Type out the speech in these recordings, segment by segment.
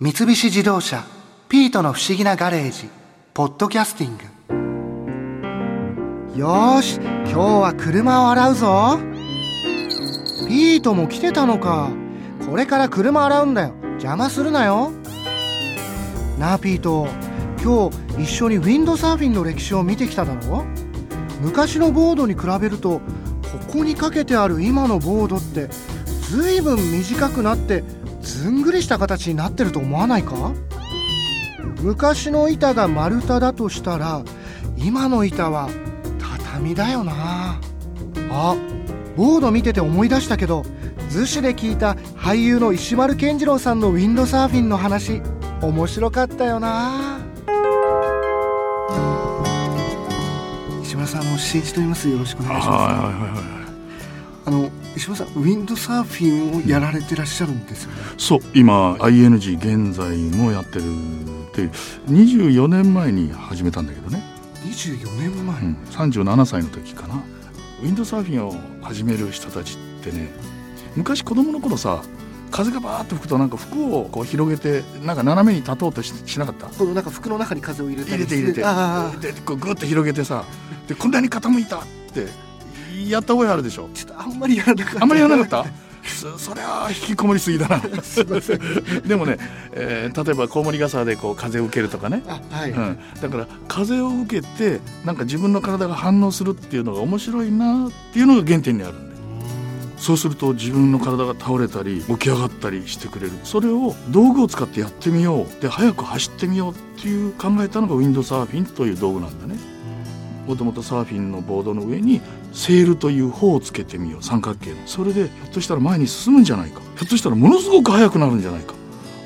三菱自動車「ピートの不思議なガレージ」「ポッドキャスティング」よし今日は車を洗うぞ。ピートも来てたのか。これから車洗うんだよ。邪魔するなよ。なあピート。今日一緒にウィンドサーフィンの歴史を見てきただろ。昔のボードに比べるとここにかけてある今のボードってずいぶん短くなってずんぐりした形になってると思わないか？昔の板が丸太だとしたら今の板は畳だよな。あボード見てて思い出したけど逗子で聞いた俳優の石丸健二郎さんのウィンドサーフィンの話面白かったよな。石丸さんの新一と言います。よろしくお願いします。はいはいはいはい。あの石丸さんウィンドサーフィンをやられてらっしゃるんですよね、そう今 ING 現在もやってるって24年前に始めたんだけどね、24年前、うん、37歳の時かな。ウィンドサーフィンを始める人たちってね昔子供の頃さ風がバーッと吹くとなんか服をこう広げてなんか斜めに立とうとししなかった？このなんか服の中に風を入れたり入れて入れて。こうグッと広げてさでこんなに傾いたってやった覚えあるでしょ？ちょっとあんまりやらなかった。あんまりやらなかった？そそれは引きこもりすぎだな。すいませんでもね、えー例えばコウモリ傘でこう風を受けるとかね、あはい、うん、だから風を受けてなんか自分の体が反応するっていうのが面白いなっていうのが原点にあるんで。そうすると自分の体が倒れたり起き上がったりしてくれる。それを道具を使ってやってみよう。で早く走ってみようっていう考えたのがウィンドサーフィンという道具なんだね。もともとサーフィンのボードの上にセールという帆をつけてみよう三角形の。それでひょっとしたら前に進むんじゃないか。ひょっとしたらものすごく速くなるんじゃないか。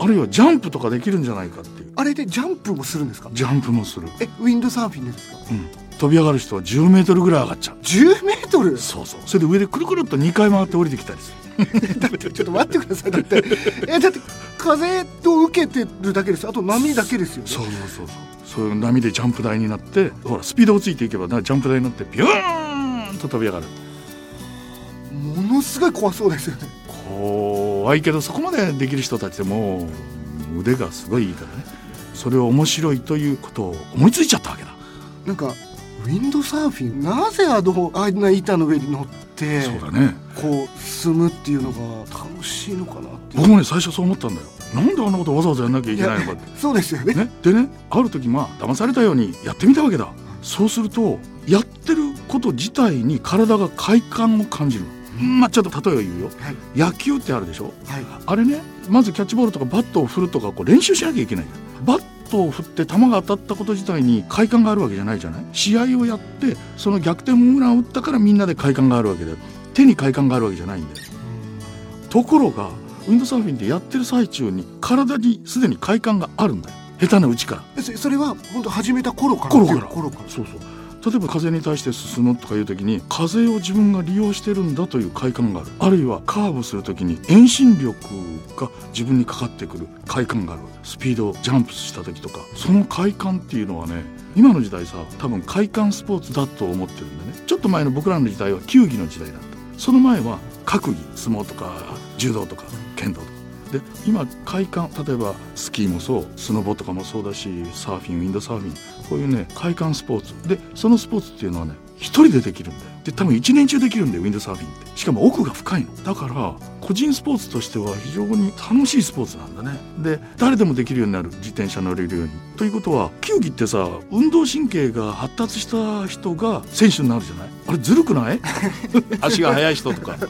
あるいはジャンプとかできるんじゃないかっていう。あれでジャンプもするんですか？ジャンプもする、えウィンドサーフィンでですか？うん、飛び上がる人は10メートルぐらい上がっちゃう。10メートル？そうそう。それで上でくるくるっと2回回って降りてきたりする。だってちょっと待ってください。だってえだって風と受けてるだけです。あと波だけですよね。そうそうそうそう。そういう波でジャンプ台になってほらスピードをついていけばなジャンプ台になってビューンと飛び上がる。ものすごい怖そうですよね。怖いけどそこまでできる人たちでも腕がすごいいいからね。それを面白いということを思いついちゃったわけだ。なんかウィンドサーフィンなぜあのあんな板の上に乗ってそうだね。こう進むっていうのが楽しいのかなって。僕もね最初そう思ったんだよ。なんであんなことわざわざやんなきゃいけないのかって。そうですよね。ね、でねある時まあ騙されたようにやってみたわけだ。そうするとやってること自体に体が快感を感じる。まあちょっと例えを言うよ。はい。野球ってあるでしょ？はい。あれねまずキャッチボールとかバットを振るとかこう練習しなきゃいけない。バットを振って球が当たったこと自体に快感があるわけじゃないじゃない？試合をやってその逆転ホームランを打ったからみんなで快感があるわけで手に快感があるわけじゃないんだよ。ところがウィンドサーフィンってやってる最中に体にすでに快感があるんだよ。下手なうちから。えそそれは本当始めた頃から？頃から。頃から。そうそう例えば風に対して進むとかいう時に風を自分が利用してるんだという快感がある。あるいはカーブする時に遠心力が自分にかかってくる快感がある。スピードをジャンプした時とか。その快感っていうのはね今の時代さ多分快感スポーツだと思ってるんだね。ちょっと前の僕らの時代は球技の時代だった。その前は格技相撲とか柔道とか剣道とか。で今快感例えばスキーもそうスノボとかもそうだしサーフィンウィンドサーフィン。こういうね快感スポーツ。でそのスポーツっていうのはね一人でできるんだよ。で多分一年中できるんだよウィンドサーフィンって。しかも奥が深いの。だから個人スポーツとしては非常に楽しいスポーツなんだね。で誰でもできるようになる。自転車乗れるように。ということは球技ってさ運動神経が発達した人が選手になるじゃない？あれずるくない？足が速い人とか。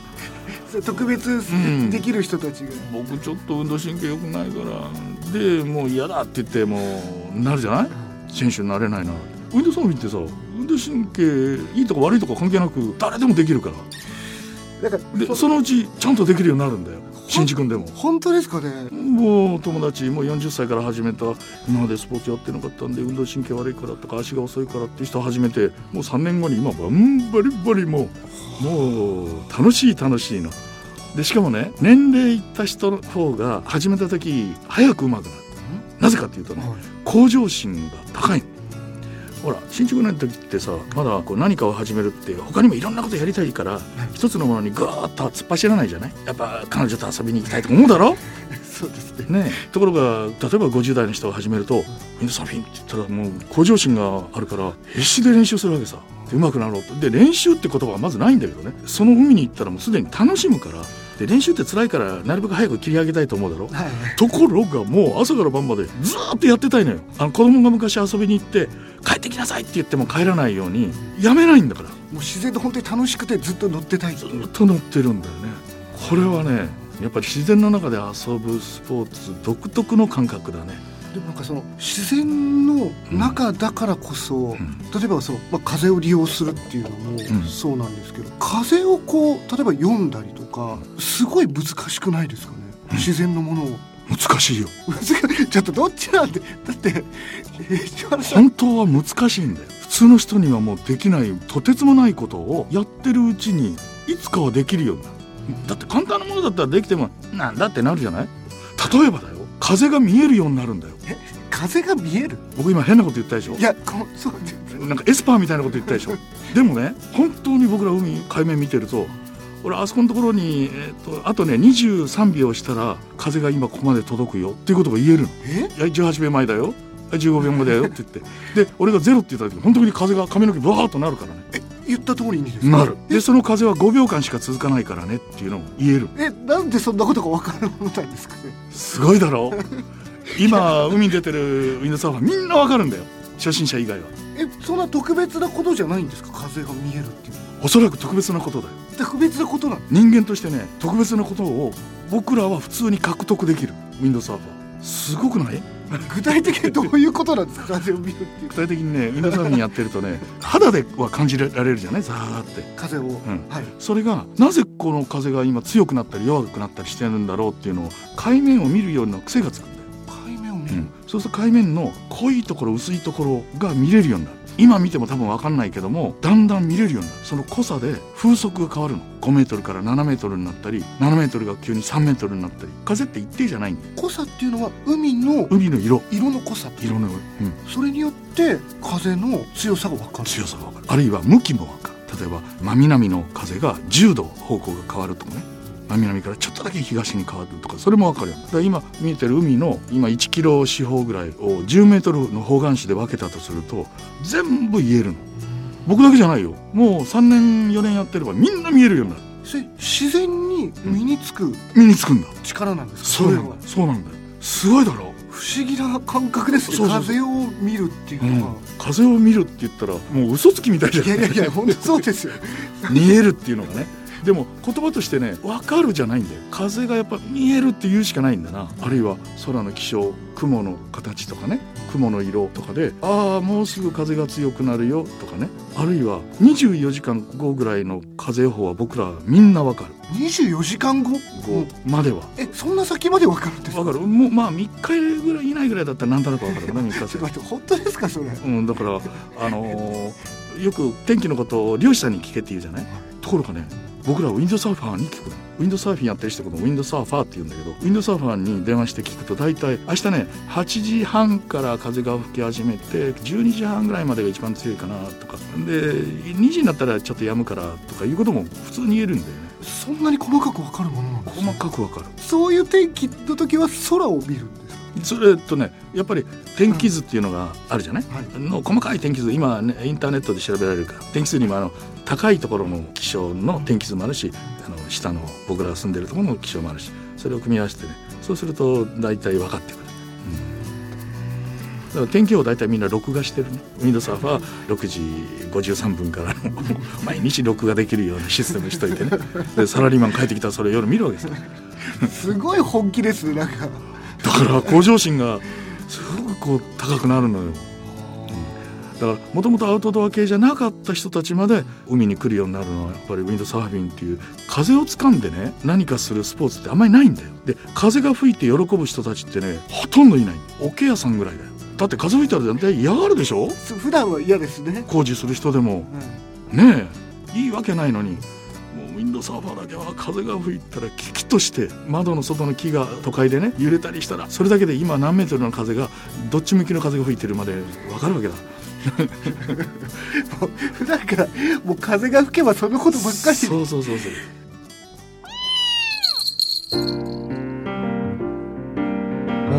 特別ん。できる人たちが、僕ちょっと運動神経良くないから。でもう嫌だって言ってもうなるじゃない？選手になれないな。ウィンドサーフィンってさ運動神経いいとか悪いとか関係なく誰でもできるから。だからでそのうちちゃんとできるようになるんだよ。新次君でも。本当ですかね？もう友達もう40歳から始めた今までスポーツやってなかったんで運動神経悪いからとか足が遅いからっていう人始めてもう3年後に今バンバリバリもうもう楽しい楽しいの。でしかもね年齢いった人の方が始めた時早く上手くなるなぜかっていうとねはい。向上心が高い。のほら新築年の時ってさまだこう何かを始めるって他にもいろんなことやりたいから一つのものにガーッと突っ走らないじゃない？やっぱ彼女と遊びに行きたいとか思うだろ？そうですね。ね、ところが例えば50代の人が始めるとウィンドサーフィンって言ったらもう向上心があるから必死で練習するわけさ。で上手くなろう。とで練習って言葉はまずないんだけどね。その海に行ったらもうすでに楽しむからで練習って辛いからなるべく早く切り上げたいと思うだろ。はい。ところがもう朝から晩までずーっとやってたいのよ。あの子供が昔遊びに行って帰ってきなさいって言っても帰らないようにやめないんだから。もう自然と本当に楽しくてずっと乗ってたい。ずっと乗ってるんだよね。これはねやっぱり自然の中で遊ぶスポーツ独特の感覚だねでもなんかその自然の中だからこそ、ん。例えばその、まあ、風を利用するっていうのもん。そうなんですけど、風をこう例えば読んだりとかすごい難しくないですかね、自然のものを。難しいよ。ちょっとどっちなんで？だって本当は難しいんだよ。普通の人にはもうできないとてつもないことをやってるうちにいつかはできるようになる。だって簡単なものだったらできてもなんだってなるじゃない？例えばだよ。風が見えるようになるんだよ風が見える。僕今変なこと言ったでしょ？いやこそうなんかエスパーみたいなこと言ったでしょ？でもね本当に僕ら海海面見てると俺あそこのところに、えっとあとね23秒したら風が今ここまで届くよ。っていうことが言えるの。え？いや18秒前だよ。はい15秒前だよって言って。で俺がゼロって言った時本当に風が髪の毛ブワーッとなるからね。え言った通りにですか？なる。でその風は5秒間しか続かないからねっていうのを言える。えなんでそんなことが分かるものなんですかね？すごいだろ？今海に出てるウィンドサーファーみんなわかるんだよ。初心者以外は。えそんな特別なことじゃないんですか？風が見えるっていうのは。おそらく特別なことだよ。特別なことなの？人間としてね特別なことを僕らは普通に獲得できる。ウィンドサーファーすごくない？具体的にどういうことなんですか？風を見るっていう。具体的にねウィンドサーフィンやってるとね肌では感じられるじゃない？ザーって。風を、ん。はい。それがなぜこの風が今強くなったり弱くなったりしてるんだろうっていうのを海面を見るような癖がつくうん、そうすると海面の濃いところ薄いところが見れるようになる。今見ても多分分かんないけどもだんだん見れるようになる。その濃さで風速が変わるの。5メートルから7メートルになったり7メートルが急に3メートルになったり。風って一定じゃないんだよ。濃さっていうのは海の海の色。色の濃さ色の、うん、それによって風の強さが分かる。強さが分かる。あるいは向きも分かる。例えば真南の風が10度方向が変わるとかね。真南からちょっとだけ東に変わるとかそれも分かるよだから今見えてる海の今1キロ四方ぐらいを10メートルの方眼紙で分けたとすると全部言えるの。僕だけじゃないよ。もう3年4年やってればみんな見えるようになる。それ自然に身につく身につくんだ。力なんですか、そうなんだれは。そうなんだよ。すごいだろ。不思議な感覚ですね。風を見るっていううん。のは、、風を見るって言ったらもう嘘つきみたいじゃんいやいやいや本当そうですよ。見えるっていうのがねでも言葉としてね分かるじゃないんだよ。風がやっぱ見えるって言うしかないんだな。あるいは空の気象雲の形とかね雲の色とかでああもうすぐ風が強くなるよとかね。あるいは24時間後ぐらいの風予報は僕らみんな分かる。24時間後？後までは。えそんな先まで分かるんですか？分かる。もうまあ3日ぐらい以内ぐらいだったらなんとなく分かるかな。3 日ちょっと待って本当ですかそれ。うん、だから、あのーよく天気のことを漁師さんに聞けって言うじゃない？ところがね僕らウィンドサーファーに聞くの。ウィンドサーフィンやってる人のことをウィンドサーファーって言うんだけどウィンドサーファーに電話して聞くと大体明日ね8時半から風が吹き始めて12時半ぐらいまでが一番強いかなとか。で2時になったらちょっと止むからとかいうことも普通に言えるんだよね。そんなに細かく分かるものなんです細かくわかる。そういう天気の時は空を見るんですか？それとねやっぱり天気図っていうのがあるじゃない、はい。の細かい天気図今、ね、インターネットで調べられるから天気図にもあの高いところの気象の天気図もあるしあの下の僕らが住んでるところの気象もあるしそれを組み合わせてねそうすると大体分かってくる、うん、だから天気予報大体みんな録画してるね。ウィンドサーファー6時53分からの 毎日録画できるようなシステムにしといてね。でサラリーマン帰ってきたらそれを夜見るわけですよ。すごい本気ですなんか。だから向上心がすごくこう高くなるのよ。だからもともとアウトドア系じゃなかった人たちまで海に来るようになるのはやっぱりウィンドサーフィンっていう風をつかんでね何かするスポーツってあんまりないんだよ。で風が吹いて喜ぶ人たちってねほとんどいない。桶屋さんぐらいだよ。だって風吹いたら絶対嫌がるでしょ？す普段は嫌ですね、工事する人でも。うん。ねえ。いいわけないのにもうウィンドサーファーだけは風が吹いたらキキッとして窓の外の木が都会でね揺れたりしたらそれだけで今何メートルの風がどっち向きの風が吹いてるまで分かるわけだ もう普段からもう風が吹けばそのことばっかりそうそうそう。そう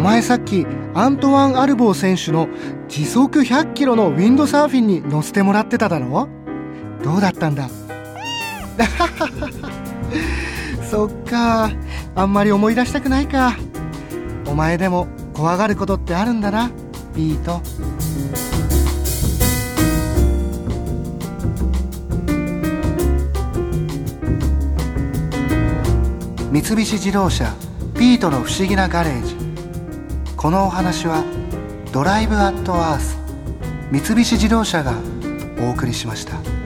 前さっきアントワン・アルボー選手の時速100キロのウィンドサーフィンに乗せてもらってただろ？どうだったんだ？そっか。あんまり思い出したくないか。お前でも怖がることってあるんだなピート。三菱自動車ピートの不思議なガレージ。このお話はドライブアットアース三菱自動車がお送りしました。